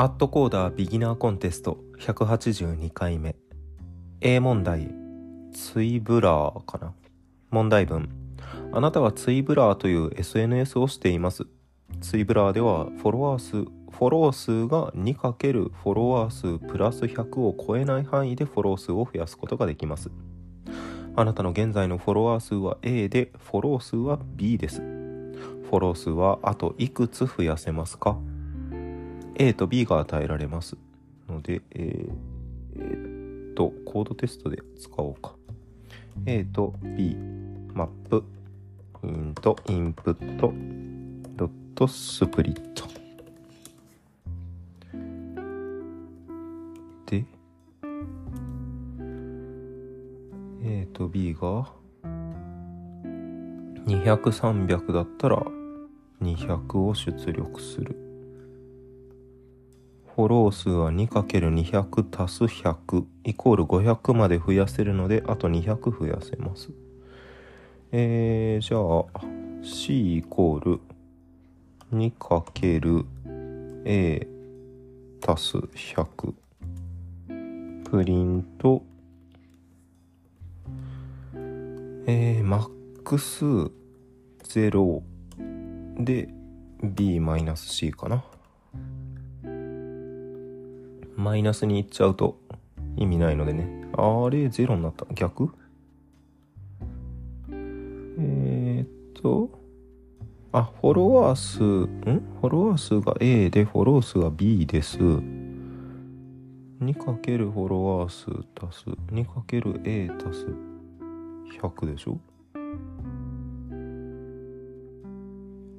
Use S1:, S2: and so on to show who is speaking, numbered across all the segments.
S1: アットコーダービギナーコンテスト182回目 A 問題。ツイブラーかな。問題文。あなたはツイブラーという SNS をしています。ツイブラーではフォロワー数フォロー数が 2× フォロワー数プラス100を超えない範囲でフォロー数を増やすことができます。あなたの現在のフォロワー数は A でフォロー数は B です。フォロー数はあといくつ増やせますか？A と B が与えられますので、えーえーっと、コードテストで使おうか。A と B、マップ、イント、インプット、ドット、スプリット。で、A と B が200、300だったら200を出力する。フォロー数は 2×200 足す100イコール500まで増やせるのであと200増やせます。えー、じゃあ C イコール 2×A 足す100プリントえー、マックス0で B-C かな。マイナスにいっちゃうと意味ないのでね。あれ、ゼロになった。逆？えー、っと、あ、フォロワー数、ん？フォロワー数が A でフォロー数が B です。2× フォロワー数足す 2×A 足す100でしょ？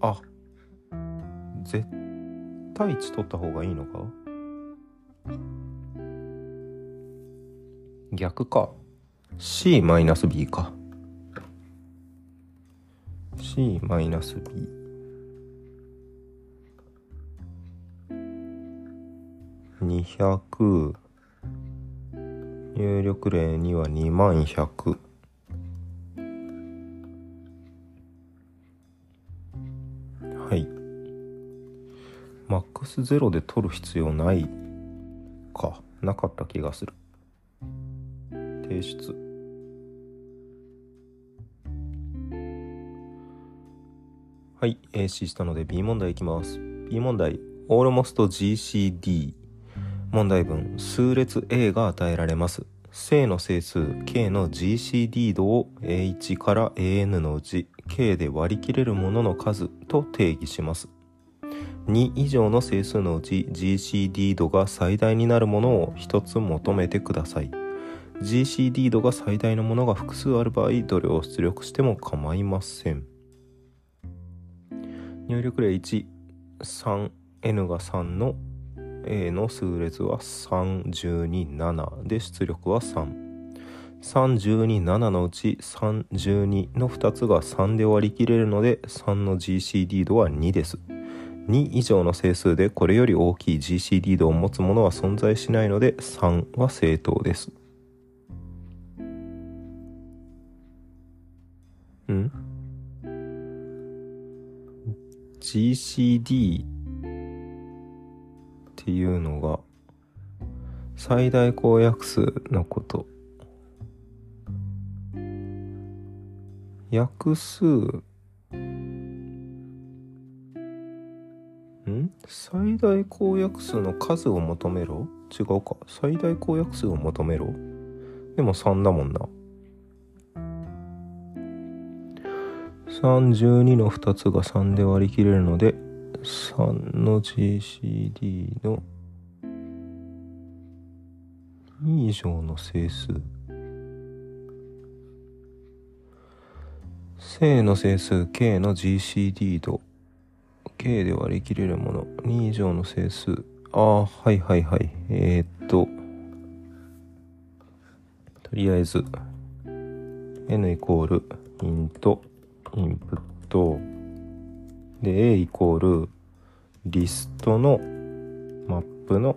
S1: あ、絶対値取った方がいいのか？逆か。C-B か。C-B 200入力例には2万100はい。マックスゼロで取る必要ない。なかった気がする。提出。はい AC したので B 問題いきます。B 問題。Almost GCD 問題文。数列 A が与えられます。正の整数。K の GCD 度を A1 から AN のうち。K で割り切れるものの数と定義します。2以上の整数のうち GCD 度が最大になるものを1つ求めてください。GCD 度が最大のものが複数ある場合どれを出力しても構いません。入力例 13n が3の A の数列は312,7で出力は332,7のうち312の2つが3で割り切れるので3の GCD 度は2です。2以上の整数でこれより大きい GCD 度を持つものは存在しないので3は正当ですん ?GCD っていうのが最大公約数のこと約数最大公約数の数を求めろ？違うか。最大公約数を求めろ？でも3だもんな。32の2つが3で割り切れるので3の GCD の2以上の整数。正の整数 K の GCD 度 K で割り切れるもの。2以上の整数。ああはいはいはい。えー、っと。とりあえず。n イコール。イント。インプット。で A イコール。リストの。マップの。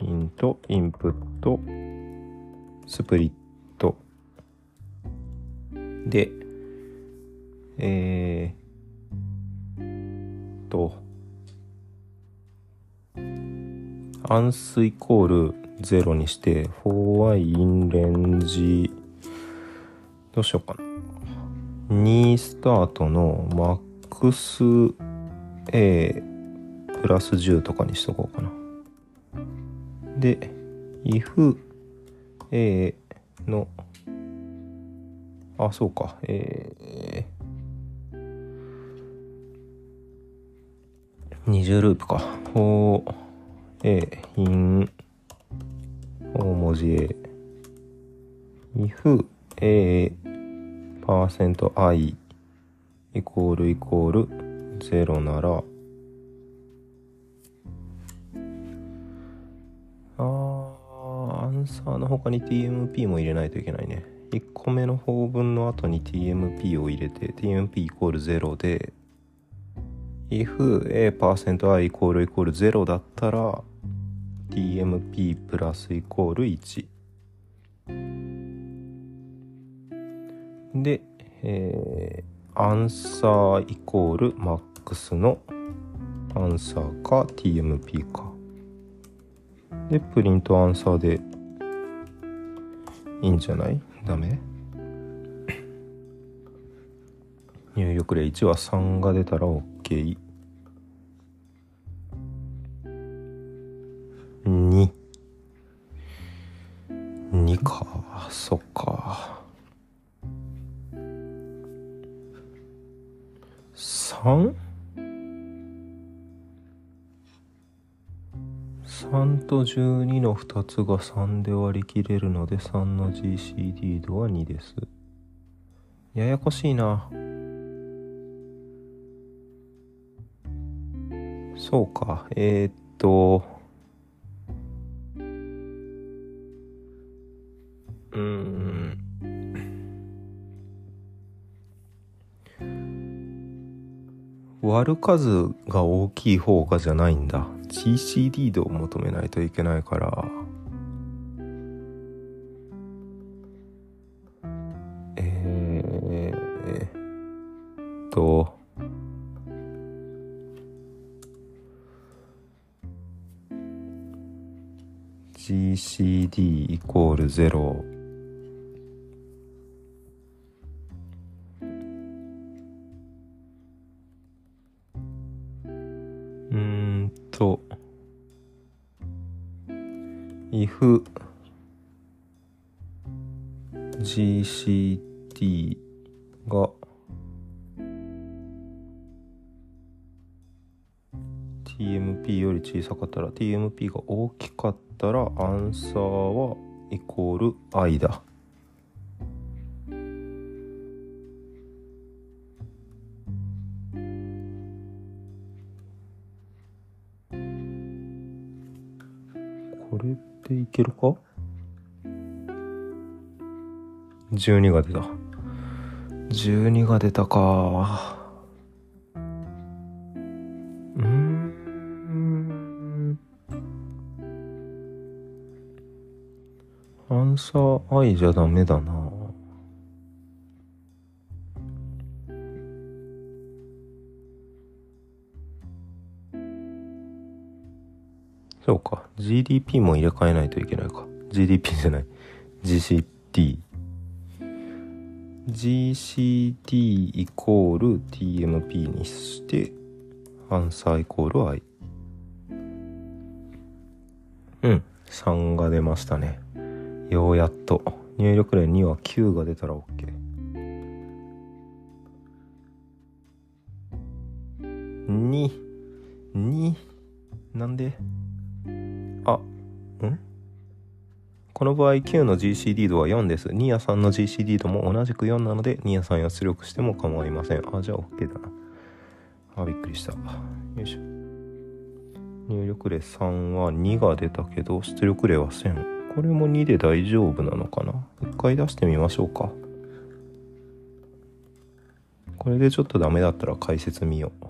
S1: イント。インプット。スプリット。でえー、とアンスイコール0にして 4y in レンジどうしようかな。2スタートのマックス A プラス10とかにしとこうかな。で if A のあそうか。えー、20ループか。4A in 大文字 A if A パーセント i イコールイコール0なら。あーアンサーの他に TMP も入れないといけないね。1個目の法文の後に TMP を入れて TMP イコール0で if a% i イコール0だったら TMP プラスイコール1で、えー、アンサーイコールマックスのアンサーか TMP か。でプリントアンサーでいいんじゃない？ダメ？入力例1は3が出たら OK。2。2か。そっか。3? 3と12の2つが3で割り切れるので3の GCD 度は2です。ややこしいな。そうか。えー、っと。うん。割る数が大きい方がじゃないんだ。GCD 度を求めないといけないから C D イコールゼロんとイフ。G C D が TMP より小さかったら TMP が大きかったらアンサーはイコール I だ。これでいけるか ?12 が出た。12が出たか。サー I じゃダメだな。そうか。GDP も入れ替えないといけないか。GDP じゃない。GCT。GCT イコール TMP にして、アンサーイコール I。うん。3が出ましたね。ようやっと。入力例2は9が出たら OK。2。2。なんで？あ、ん？この場合9の GCD 度は4です。2や3の GCD 度も同じく4なので2や3や出力しても構いません。あ、じゃあ OK だな。あ、びっくりした。よいしょ。入力例3は2が出たけど出力例は1000。これも2で大丈夫なのかな？一回出してみましょうか。これでちょっとダメだったら解説見よう。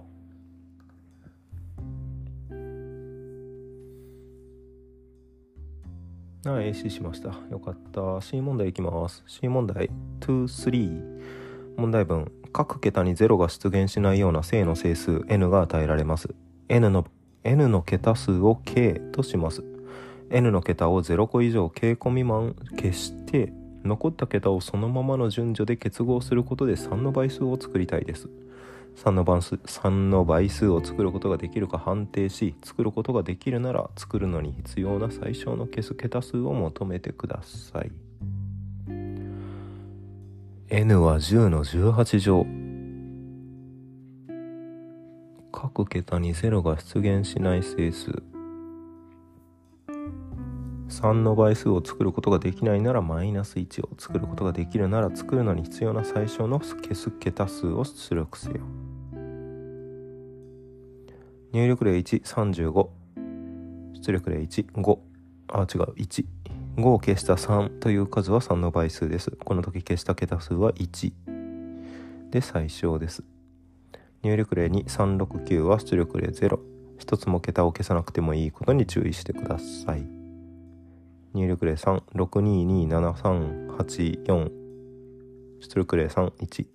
S1: あ、AC しました。よかった。C 問題いきます。C 問題2、3。問題文。各桁に0が出現しないような正の整数 n が与えられます。n の n の桁数を k とします n の桁を0個以上 k 個未満消して残った桁をそのままの順序で結合することで3の倍数を作りたいです。3の倍数 ,3 の倍数を作ることができるか判定し作ることができるなら作るのに必要な最小の消す桁数を求めてください。N は10の18乗。各桁に0が出現しない整数。3の倍数を作ることができないならマイナス1を作ることができるなら作るのに必要な最小の消す桁数を出力せよ。入力例135出力例15あ違う15を消した3という数は3の倍数です。この時消した桁数は1で最小です。入力例2369は出力例0一つも桁を消さなくてもいいことに注意してください。入力例3622738出力例31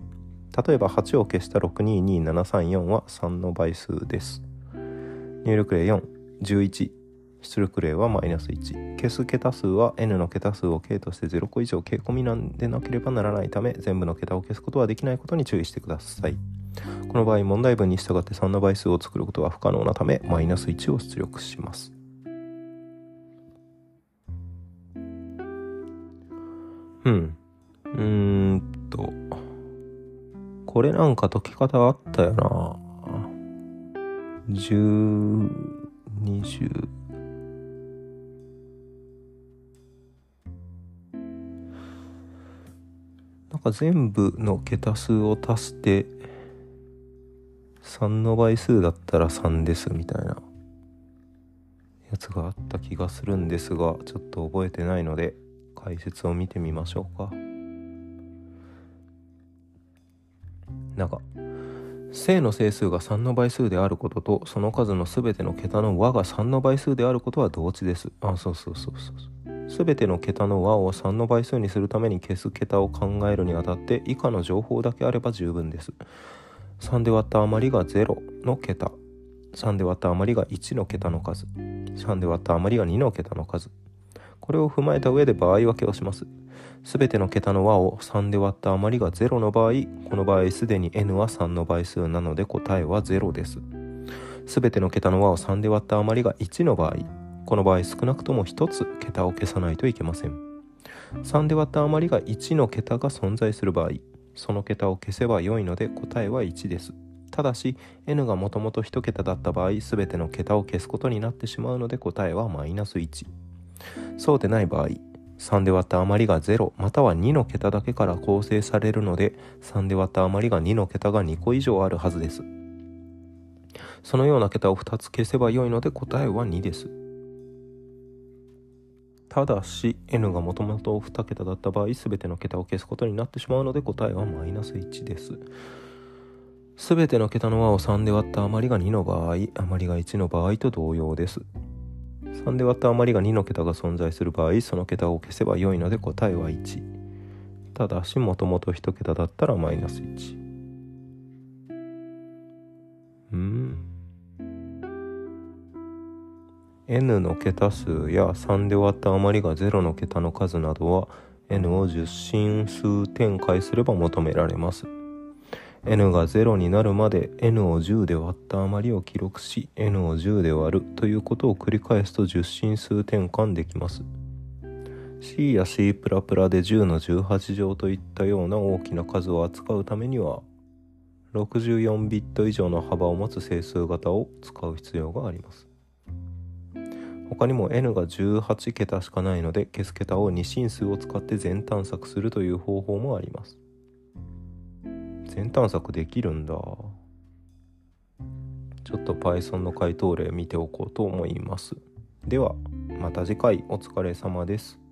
S1: 例えば8を消した622734は3の倍数です。入力例411出力例はマイナス1消す桁数は n の桁数を k として0個以上 k 込みなんでなければならないため全部の桁を消すことはできないことに注意してください。この場合問題文に従って3の倍数を作ることは不可能なためマイナス1を出力します。うん。うーんと。これなんか解き方あったよな。10、20なんか全部の桁数を足して3の倍数だったら3ですみたいなやつがあった気がするんですがちょっと覚えてないので。解説を見てみましょうか。なんか正の整数が3の倍数であることとその数の全ての桁の和が3の倍数であることは同値です。あそうそうそうそう。全ての桁の和を3の倍数にするために消す桁を考えるにあたって以下の情報だけあれば十分です。3で割った余りが0の桁。3で割った余りが1の桁の数。3で割った余りが2の桁の数。これを踏まえた上で場合分けをします。すべての桁の和を3で割った余りが0の場合この場合すでに n は3の倍数なので答えは0です。すべての桁の和を3で割った余りが1の場合この場合少なくとも1つ桁を消さないといけません。3で割った余りが1の桁が存在する場合その桁を消せば良いので答えは1です。ただし n がもともと1桁だった場合全ての桁を消すことになってしまうので答えはマイナス1そうでない場合3で割った余りが0または2の桁だけから構成されるので3で割った余りが2の桁が2個以上あるはずです。そのような桁を2つ消せばよいので答えは2です。ただし n がもともと2桁だった場合全ての桁を消すことになってしまうので答えはマイナス1です。全ての桁の和を3で割った余りが2の場合余りが1の場合と同様です。3で割った余りが2の桁が存在する場合その桁を消せば良いので答えは1ただしもともと1桁だったらマイナス1うん。n の桁数や3で割った余りが0の桁の数などは n を10進数展開すれば求められます。N が0になるまで n を10で割った余りを記録し n を10で割るということを繰り返すと10進数転換できます。C や C++ で10の18乗といったような大きな数を扱うためには64ビット以上の幅を持つ整数型を使う必要があります。他にも n が18桁しかないので消す桁を2進数を使って全探索するという方法もあります。全探索できるんだ。ちょっと Python の回答例見ておこうと思います。ではまた次回。お疲れ様です。